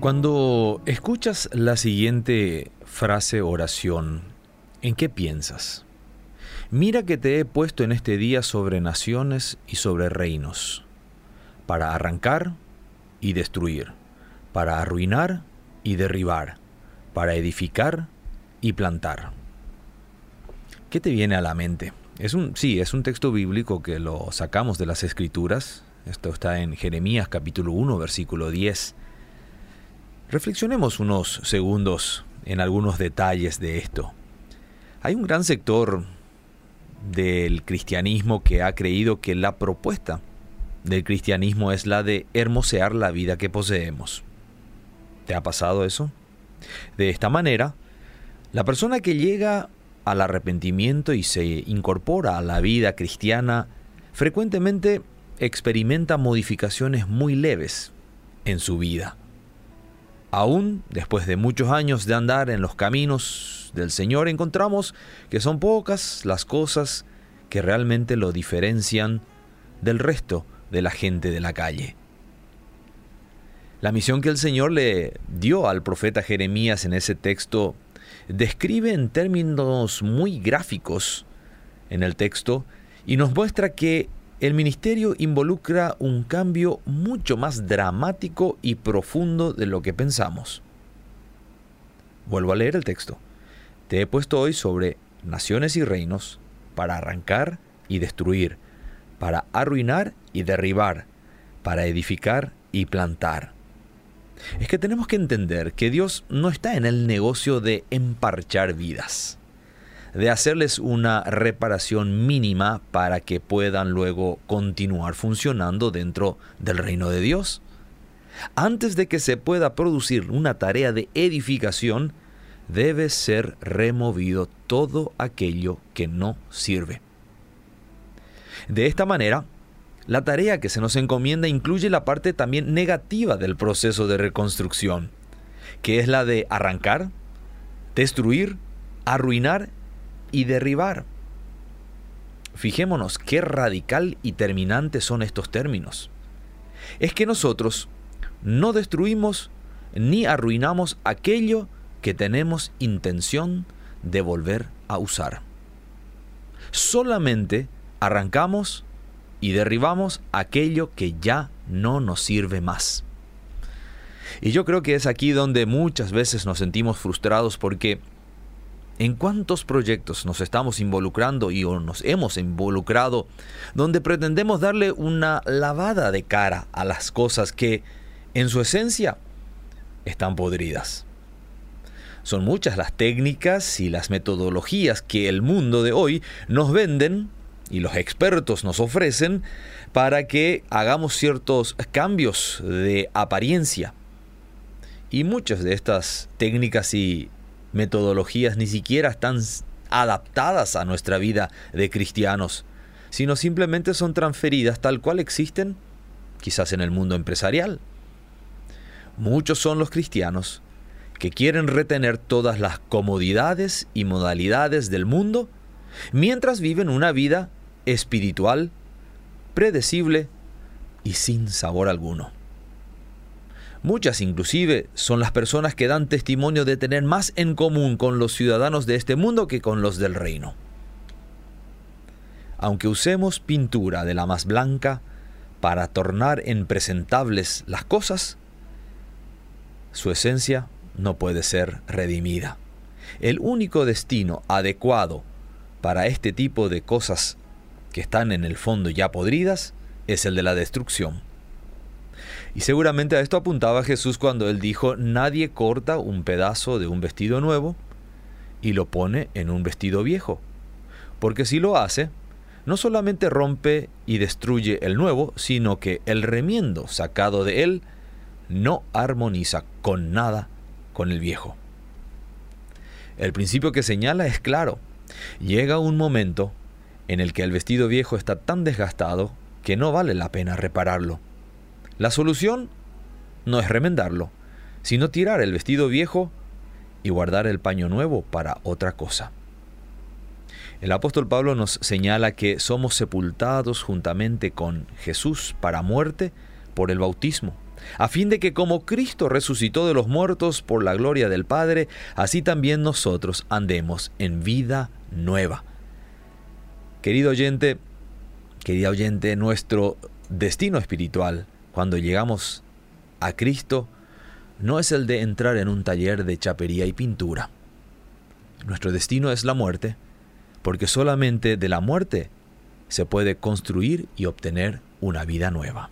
Cuando escuchas la siguiente frase oración, ¿en qué piensas? Mira que te he puesto en este día sobre naciones y sobre reinos, para arrancar y destruir, para arruinar y derribar, para edificar y plantar. ¿Qué te viene a la mente? Es un, sí, es un texto bíblico que lo sacamos de las escrituras. Esto está en Jeremías capítulo 1, versículo 10. Reflexionemos unos segundos en algunos detalles de esto. Hay un gran sector del cristianismo que ha creído que la propuesta del cristianismo es la de hermosear la vida que poseemos. ¿Te ha pasado eso? De esta manera, la persona que llega al arrepentimiento y se incorpora a la vida cristiana frecuentemente experimenta modificaciones muy leves en su vida. Aún después de muchos años de andar en los caminos del Señor, encontramos que son pocas las cosas que realmente lo diferencian del resto de la gente de la calle. La misión que el Señor le dio al profeta Jeremías en ese texto describe en términos muy gráficos en el texto y nos muestra que el ministerio involucra un cambio mucho más dramático y profundo de lo que pensamos. Vuelvo a leer el texto. Te he puesto hoy sobre naciones y reinos para arrancar y destruir, para arruinar y derribar, para edificar y plantar. Es que tenemos que entender que Dios no está en el negocio de emparchar vidas de hacerles una reparación mínima para que puedan luego continuar funcionando dentro del reino de Dios. Antes de que se pueda producir una tarea de edificación, debe ser removido todo aquello que no sirve. De esta manera, la tarea que se nos encomienda incluye la parte también negativa del proceso de reconstrucción, que es la de arrancar, destruir, arruinar y derribar. Fijémonos qué radical y terminante son estos términos. Es que nosotros no destruimos ni arruinamos aquello que tenemos intención de volver a usar. Solamente arrancamos y derribamos aquello que ya no nos sirve más. Y yo creo que es aquí donde muchas veces nos sentimos frustrados porque en cuántos proyectos nos estamos involucrando y o nos hemos involucrado donde pretendemos darle una lavada de cara a las cosas que en su esencia están podridas. Son muchas las técnicas y las metodologías que el mundo de hoy nos venden y los expertos nos ofrecen para que hagamos ciertos cambios de apariencia. Y muchas de estas técnicas y metodologías ni siquiera están adaptadas a nuestra vida de cristianos, sino simplemente son transferidas tal cual existen quizás en el mundo empresarial. Muchos son los cristianos que quieren retener todas las comodidades y modalidades del mundo mientras viven una vida espiritual, predecible y sin sabor alguno. Muchas inclusive son las personas que dan testimonio de tener más en común con los ciudadanos de este mundo que con los del reino. Aunque usemos pintura de la más blanca para tornar en presentables las cosas, su esencia no puede ser redimida. El único destino adecuado para este tipo de cosas que están en el fondo ya podridas es el de la destrucción. Y seguramente a esto apuntaba Jesús cuando él dijo, nadie corta un pedazo de un vestido nuevo y lo pone en un vestido viejo. Porque si lo hace, no solamente rompe y destruye el nuevo, sino que el remiendo sacado de él no armoniza con nada con el viejo. El principio que señala es claro. Llega un momento en el que el vestido viejo está tan desgastado que no vale la pena repararlo. La solución no es remendarlo, sino tirar el vestido viejo y guardar el paño nuevo para otra cosa. El apóstol Pablo nos señala que somos sepultados juntamente con Jesús para muerte por el bautismo, a fin de que como Cristo resucitó de los muertos por la gloria del Padre, así también nosotros andemos en vida nueva. Querido oyente, querida oyente, nuestro destino espiritual, cuando llegamos a Cristo, no es el de entrar en un taller de chapería y pintura. Nuestro destino es la muerte, porque solamente de la muerte se puede construir y obtener una vida nueva.